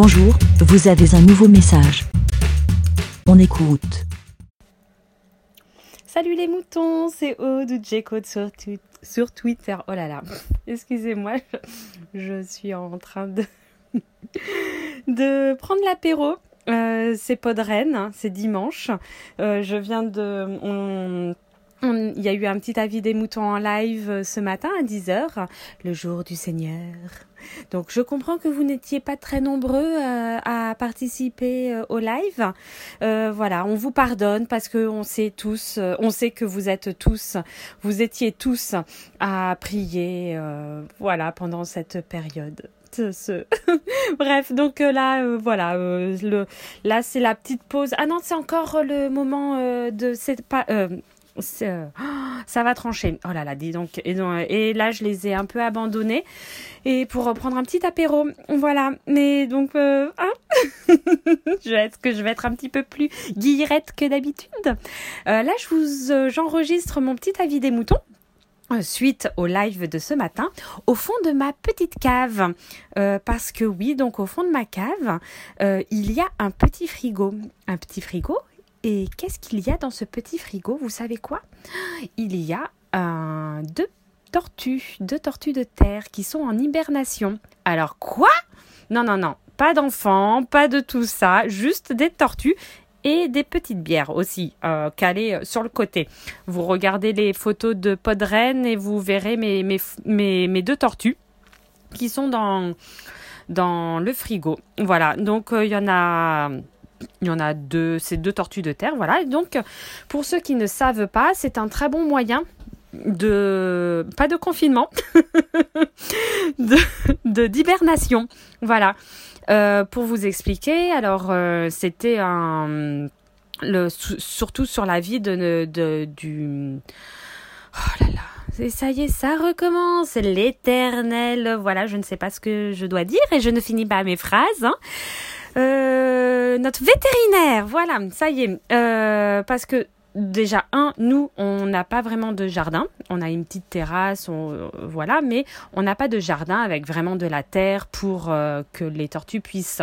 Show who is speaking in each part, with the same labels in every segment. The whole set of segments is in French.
Speaker 1: Bonjour, vous avez un nouveau message. On écoute.
Speaker 2: Salut les moutons, c'est Aude ou sur, Twitter. Oh là là, excusez-moi, je, suis en train de, de prendre l'apéro. Euh, c'est Podren, hein, c'est dimanche. Euh, je viens de il y a eu un petit avis des moutons en live euh, ce matin à 10h, le jour du Seigneur. Donc je comprends que vous n'étiez pas très nombreux euh, à participer euh, au live. voilà, on vous pardonne parce que on sait tous, on sait que vous êtes tous, vous étiez tous à prier, voilà, pendant cette période. Bref, donc là, voilà, là c'est la petite pause. Ah non, c'est encore le moment de cette euh, ça va trancher. Oh là là, dis donc. Et, et, là, je les ai un peu abandonnés. Et pour reprendre un petit apéro. Voilà. Mais donc, euh, hein je vais être, que je vais être un petit peu plus guillerette que d'habitude. Euh, là, je vous, j'enregistre mon petit avis des moutons suite au live de ce matin au fond de ma petite cave parce que oui donc au fond de ma cave il y a un petit frigo un petit frigo et qu'est-ce qu'il y a dans ce petit frigo? Vous savez quoi? Il y a un, deux tortues, deux tortues de terre qui sont en hibernation. Alors quoi? Non, non, non, pas d'enfants, pas de tout ça, juste des tortues et des petites bières aussi euh, calées sur le côté. Vous regardez les photos de Podren et vous verrez mes, deux tortues qui sont dans, le frigo. Voilà, donc euh, il y en a il y en a deux, c'est deux tortues de terre, voilà. Donc, pour ceux qui ne savent pas, c'est un très bon moyen de pas de confinement, de d'hibernation, voilà. Euh, pour vous expliquer, alors euh, c'était un surtout sur la vie de, de du oh là là et ça y est, ça recommence, l'éternel. Voilà, je ne sais pas ce que je dois dire et je ne finis pas mes phrases. Hein. Euh, notre vétérinaire, voilà, ça y est, euh, parce que déjà un, nous, on n'a pas vraiment de jardin. On a une petite terrasse, on, voilà, mais on n'a pas de jardin avec vraiment de la terre pour euh, que les tortues puissent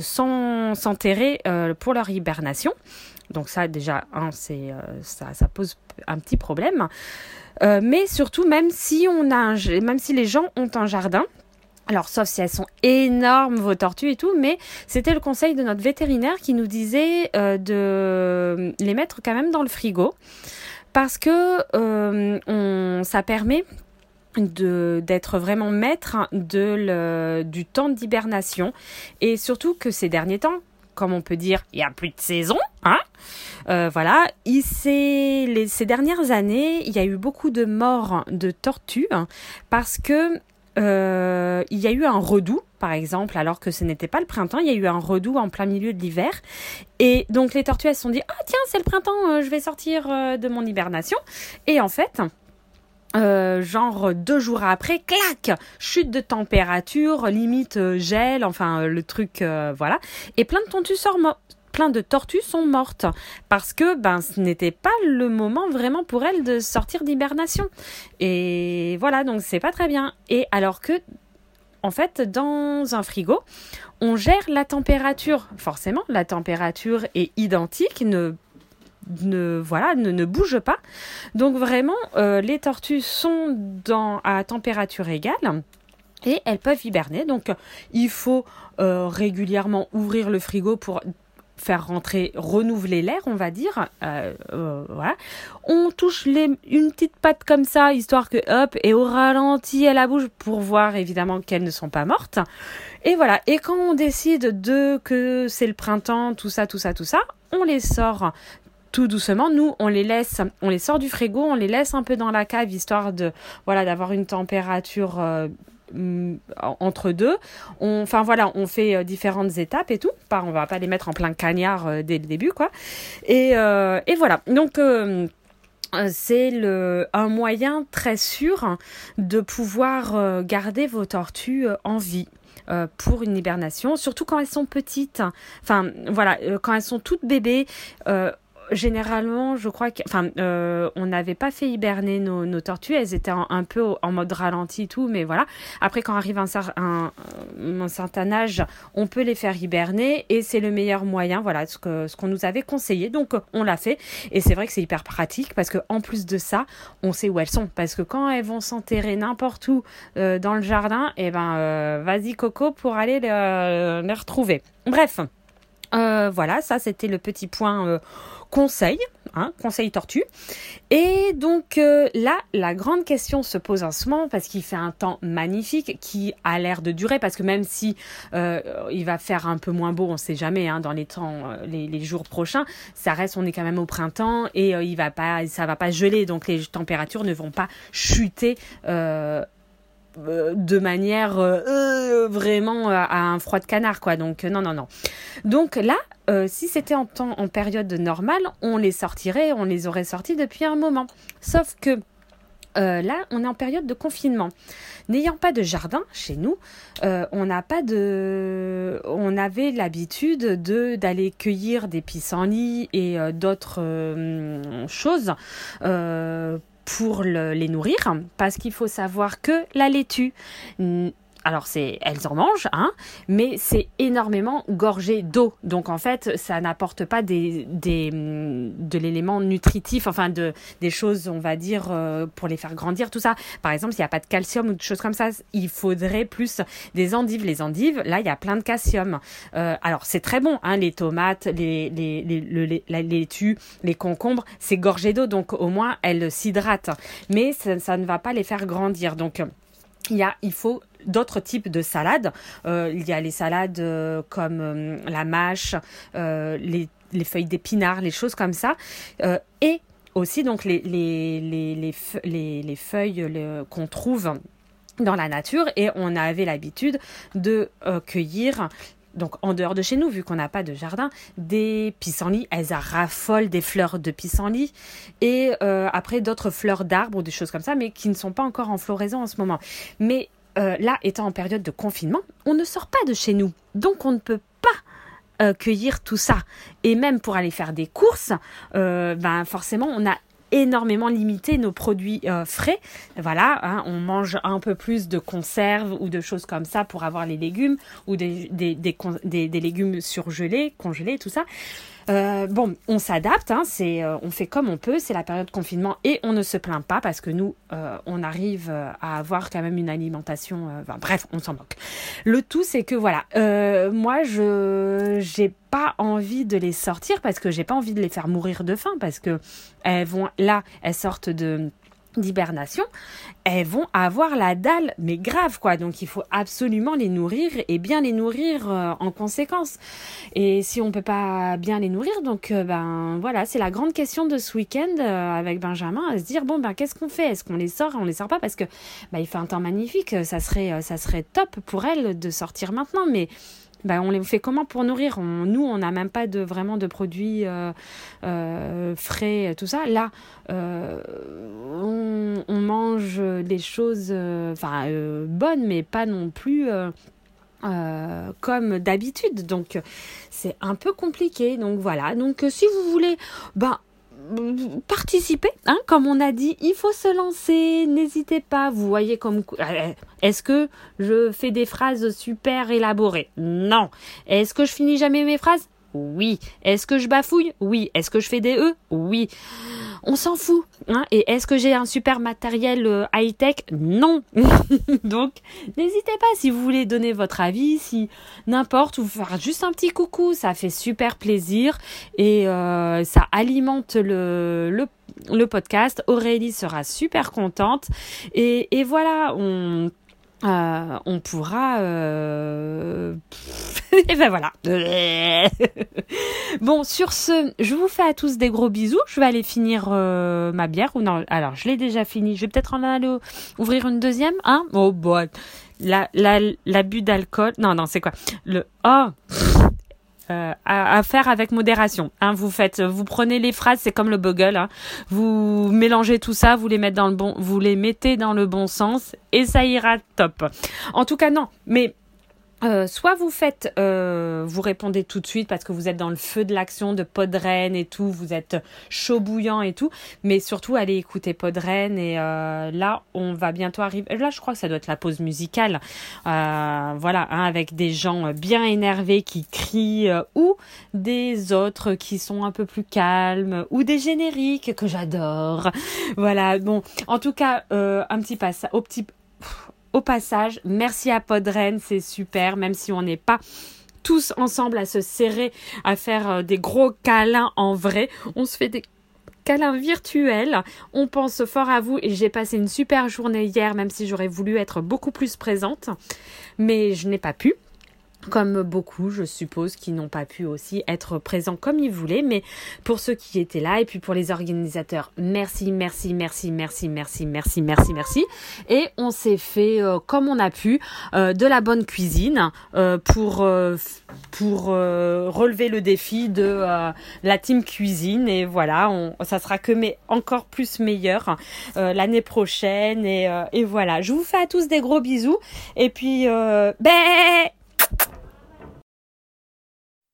Speaker 2: s'enterrer pour leur hibernation. Donc ça, déjà, un, c'est ça, ça pose un petit problème. mais surtout, même si on a, même si les gens ont un jardin, alors, sauf si elles sont énormes, vos tortues et tout, mais c'était le conseil de notre vétérinaire qui nous disait euh, de les mettre quand même dans le frigo parce que euh, ça permet d'être vraiment maître le, du temps d'hibernation et surtout que ces derniers temps comme on peut dire, il n'y a plus de saison. Hein euh, voilà, ces dernières années, il y a eu beaucoup de morts de tortues hein, parce que euh, il y a eu un redout, par exemple, alors que ce n'était pas le printemps, il y a eu un redout en plein milieu de l'hiver. Et donc les tortues, elles se sont dit, ah tiens, c'est le printemps, euh, je vais sortir euh, de mon hibernation. Et en fait, genre deux jours après, clac, chute de température, limite gel, enfin le truc, voilà. Et plein de tortues plein de tortues sont mortes parce que ben ce n'était pas le moment vraiment pour elles de sortir d'hibernation. Et voilà, donc c'est pas très bien. Et alors que en fait, dans un frigo, on gère la température. Forcément, la température est identique, ne ne voilà ne, ne bouge pas. Donc vraiment, euh, les tortues sont dans à température égale et elles peuvent hiberner. Donc il faut euh, régulièrement ouvrir le frigo pour faire rentrer, renouveler l'air, on va dire. Euh, euh, voilà. On touche les, une petite patte comme ça, histoire que hop, et au ralenti, elle bouge pour voir évidemment qu'elles ne sont pas mortes. Et voilà. Et quand on décide de que c'est le printemps, tout ça, tout ça, tout ça, on les sort tout doucement. Nous, on les laisse, on les sort du frigo, on les laisse un peu dans la cave, histoire de, voilà, d'avoir une température euh, entre deux. Enfin voilà, on fait euh, différentes étapes et tout. Pas, on va pas les mettre en plein cagnard euh, dès le début, quoi. Et, euh, voilà. Donc c'est le un moyen très sûr de pouvoir garder vos tortues en vie. pour une hibernation, surtout quand elles sont petites. Enfin, voilà, quand elles sont toutes bébés, généralement, je crois que, enfin, euh, on n'avait pas fait hiberner nos, tortues. Elles étaient un peu en mode ralenti et tout, mais voilà. Après, quand arrive un, un, un, certain âge, on peut les faire hiberner et c'est le meilleur moyen. Voilà ce que ce qu'on nous avait conseillé. Donc, on l'a fait et c'est vrai que c'est hyper pratique parce que en plus de ça, on sait où elles sont parce que quand elles vont s'enterrer n'importe où euh, dans le jardin, et eh ben, euh, vas-y Coco pour aller les, les retrouver. Bref. Euh, voilà, ça c'était le petit point euh, conseil, hein, conseil tortue. Et donc euh, là, la grande question se pose en ce moment parce qu'il fait un temps magnifique qui a l'air de durer parce que même si il va faire un peu moins beau, on sait jamais hein, dans les temps, les, jours prochains, ça reste, on est quand même au printemps et il va pas, ça va pas geler, donc les températures ne vont pas chuter euh, de manière euh, euh, vraiment à un froid de canard quoi. Donc non non non. Donc là si c'était en temps en période normale on les sortirait on les aurait sortis depuis un moment. Sauf que là, on est en période de confinement. N'ayant pas de jardin chez nous, on n'a pas de, on avait l'habitude de d'aller cueillir des pissenlits et d'autres choses pour les nourrir, parce qu'il faut savoir que la laitue alors c'est elles en mangent, hein, mais c'est énormément gorgé d'eau. Donc en fait, ça n'apporte pas des, des de l'élément nutritif, enfin de des choses, on va dire, euh, pour les faire grandir, tout ça. Par exemple, s'il n'y a pas de calcium ou de choses comme ça, il faudrait plus des endives. Les endives, là, il y a plein de calcium. Euh, alors c'est très bon, hein, les tomates, les les les, les les concombres, c'est gorgé d'eau, donc au moins elles s'hydratent. Mais ça, ça ne va pas les faire grandir. Donc il, faut d'autres types de salades. Euh, il y a les salades euh, comme euh, la mâche, les, les, feuilles d'épinards, les choses comme ça. et aussi donc les feuilles qu'on trouve dans la nature et on avait l'habitude de cueillir donc en dehors de chez nous, vu qu'on n'a pas de jardin, des pissenlits, elles raffolent des fleurs de pissenlit et euh, après d'autres fleurs d'arbres ou des choses comme ça, mais qui ne sont pas encore en floraison en ce moment. Mais euh, là, étant en période de confinement, on ne sort pas de chez nous, donc on ne peut pas euh, cueillir tout ça. Et même pour aller faire des courses, ben forcément, on a énormément limité nos produits euh, frais. Voilà, hein, on mange un peu plus de conserves ou de choses comme ça pour avoir les légumes ou des, des, des, des légumes surgelés, congelés, tout ça. Euh, bon, on s'adapte, hein, c'est, euh, on fait comme on peut, c'est la période de confinement et on ne se plaint pas parce que nous, euh, on arrive à avoir quand même une alimentation. bref, on s'en moque. Le tout, c'est que voilà, moi, je j'ai pas envie de les sortir parce que j'ai pas envie de les faire mourir de faim parce que elles vont là, elles sortent de d'hibernation, elles vont avoir la dalle, mais grave quoi. Donc il faut absolument les nourrir et bien les nourrir euh, en conséquence. Et si on peut pas bien les nourrir, donc euh, ben voilà, c'est la grande question de ce week-end euh, avec Benjamin, se dire bon ben qu'est-ce qu'on fait? Est-ce qu'on les sort? On les sort pas parce que ben, il fait un temps magnifique. Ça serait ça serait top pour elles de sortir maintenant, mais ben, on les fait comment pour nourrir Nous, on n'a même pas de vraiment de produits euh, euh, frais, tout ça. Là, euh, on, on, mange des choses enfin bonnes, mais pas non plus comme d'habitude. Donc, c'est un peu compliqué. Donc voilà. Donc, si vous voulez, ben participer, hein, comme on a dit, il faut se lancer, n'hésitez pas, vous voyez comme... Euh, est-ce que je fais des phrases super élaborées? Non. Est-ce que je finis jamais mes phrases? Oui. Est-ce que je bafouille? Oui. Est-ce que je fais des E Oui on s'en fout. Hein et est-ce que j'ai un super matériel euh, high-tech? Non. Donc, n'hésitez pas si vous voulez donner votre avis, si n'importe, ou faire juste un petit coucou, ça fait super plaisir et euh, ça alimente le, podcast. Aurélie sera super contente. Et, et voilà, on euh, on pourra euh... et ben voilà. Bon sur ce je vous fais à tous des gros bisous. Je vais aller finir euh, ma bière. Ou non alors je l'ai déjà fini. Je vais peut-être en aller ouvrir une deuxième hein? Oh boy. La la l'abus d'alcool. Non non c'est quoi? Le oh euh, à, faire avec modération. Hein, vous faites, vous prenez les phrases, c'est comme le bugle. Hein, vous mélangez tout ça, vous les mettez dans le bon, vous les mettez dans le bon sens et ça ira top. En tout cas, non. Mais euh, soit vous faites, euh, vous répondez tout de suite parce que vous êtes dans le feu de l'action de Podren et tout, vous êtes chaud bouillant et tout, mais surtout allez écouter Podren et euh, là on va bientôt arriver. Là je crois que ça doit être la pause musicale, voilà, hein, avec des gens bien énervés qui crient ou des autres qui sont un peu plus calmes ou des génériques que j'adore. Voilà, bon, en tout cas un petit passage, au petit au passage, merci à Podren, c'est super, même si on n'est pas tous ensemble à se serrer, à faire euh, des gros câlins en vrai. On se fait des câlins virtuels. On pense fort à vous et j'ai passé une super journée hier, même si j'aurais voulu être beaucoup plus présente. Mais je n'ai pas pu comme beaucoup, je suppose, qui n'ont pas pu aussi être présents comme ils voulaient. Mais pour ceux qui étaient là et puis pour les organisateurs, merci, merci, merci, merci, merci, merci, merci, merci. Et on s'est fait euh, comme on a pu euh, de la bonne cuisine euh, pour pour relever le défi de la team cuisine. Et voilà, on, ça sera que mais encore plus meilleur l'année prochaine. Et, et voilà, je vous fais à tous des gros bisous. Et puis, ben